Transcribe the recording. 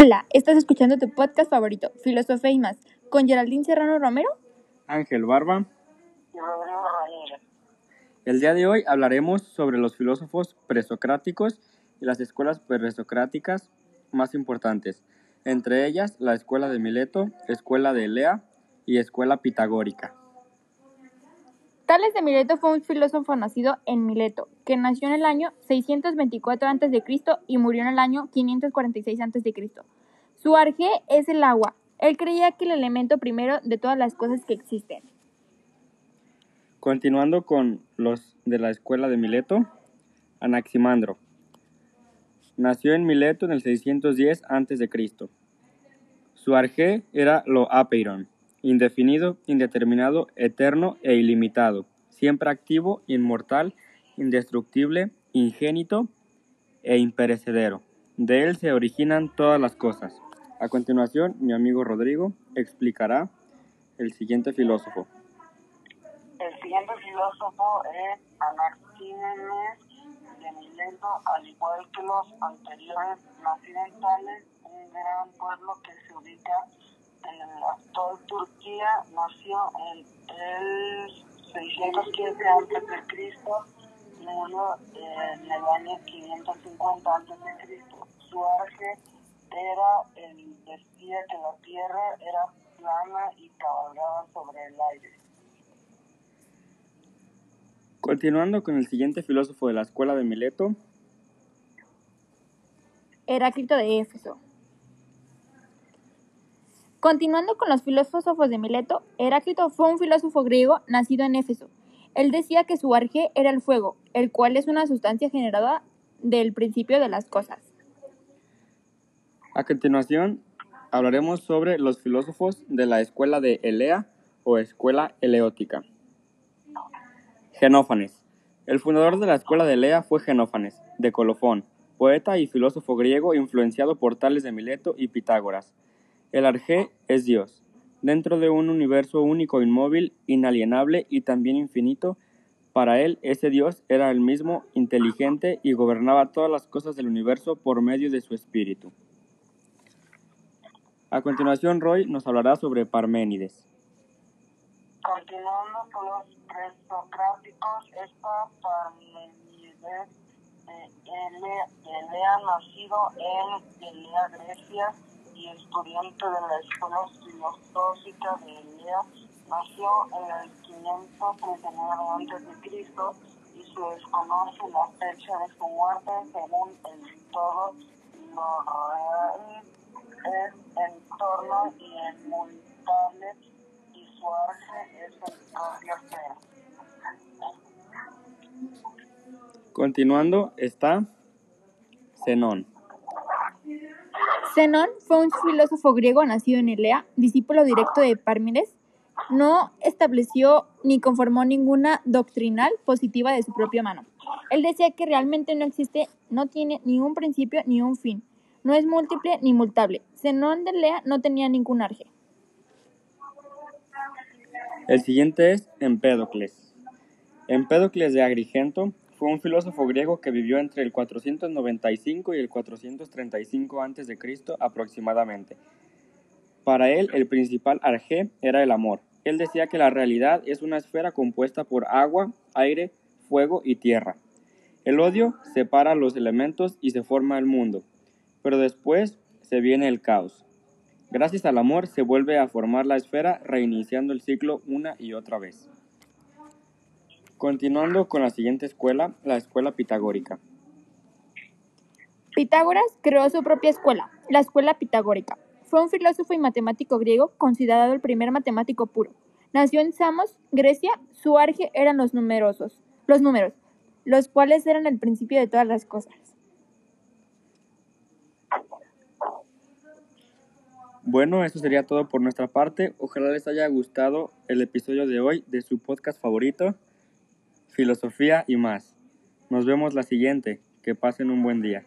Hola, estás escuchando tu podcast favorito, Filosofía y más, con Geraldine Serrano Romero. Ángel Barba. El día de hoy hablaremos sobre los filósofos presocráticos y las escuelas presocráticas más importantes, entre ellas la escuela de Mileto, escuela de Elea y escuela pitagórica. Tales de Mileto fue un filósofo nacido en Mileto, que nació en el año 624 a.C. y murió en el año 546 a.C. Su arjé es el agua. Él creía que el elemento primero de todas las cosas que existen. Continuando con los de la escuela de Mileto, Anaximandro. Nació en Mileto en el 610 a.C. Su arjé era lo apeiron, indefinido, indeterminado, eterno e ilimitado, siempre activo, inmortal, indestructible, ingénito e imperecedero. De él se originan todas las cosas. A continuación, mi amigo Rodrigo explicará el siguiente filósofo. El siguiente filósofo es Anaxímenes de Mileto, al igual que los anteriores, nacido en Tales, un gran pueblo que se ubica en la actual Turquía, nació en el 615 a.C. y murió en el año 550 a.C. Su arge era, el, decía que la tierra era plana y cabalgaba sobre el aire. Continuando con el siguiente filósofo de la escuela de Mileto, Heráclito de Éfeso. Continuando con los filósofos de Mileto, Heráclito fue un filósofo griego nacido en Éfeso. Él decía que su arjé era el fuego, el cual es una sustancia generada del principio de las cosas. A continuación, hablaremos sobre los filósofos de la escuela de Elea o escuela eleótica. Genófanes. El fundador de la escuela de Elea fue Genófanes, de Colofón, poeta y filósofo griego influenciado por Tales de Mileto y Pitágoras. El arjé es Dios. Dentro de un universo único, inmóvil, inalienable y también infinito, para él ese Dios era el mismo, inteligente y gobernaba todas las cosas del universo por medio de su espíritu. A continuación, Roy nos hablará sobre Parménides. Continuando con los presocráticos, esta Parmenides eh, Elea, nacido en Elea, Grecia, y estudiante de la Escuela Filosófica de Elea, nació en el 539 a.C. y se desconoce la fecha de su muerte según el todo lo real es entorno y inmutable y su arge es el propio ser. Continuando está Zenón. Zenón fue un filósofo griego nacido en Elea, discípulo directo de Parménides. No estableció ni conformó ninguna doctrinal positiva de su propia mano. Él decía que realmente no existe, no tiene ni un principio ni un fin, no es múltiple ni mutable. Zenón de Elea no tenía ningún arge. El siguiente es Empédocles. Empédocles de Agrigento fue un filósofo griego que vivió entre el 495 y el 435 a.C. aproximadamente. Para él, el principal arjé era el amor. Él decía que la realidad es una esfera compuesta por agua, aire, fuego y tierra. El odio separa los elementos y se forma el mundo, pero después se viene el caos. Gracias al amor se vuelve a formar la esfera, reiniciando el ciclo una y otra vez. Continuando con la siguiente escuela, la escuela pitagórica. Pitágoras creó su propia escuela, la escuela pitagórica. Fue un filósofo y matemático griego considerado el primer matemático puro. Nació en Samos, Grecia. Su arge eran los numerosos, los números, los cuales eran el principio de todas las cosas. Bueno, eso sería todo por nuestra parte. Ojalá les haya gustado el episodio de hoy de su podcast favorito, Filosofía y más. Nos vemos la siguiente. Que pasen un buen día.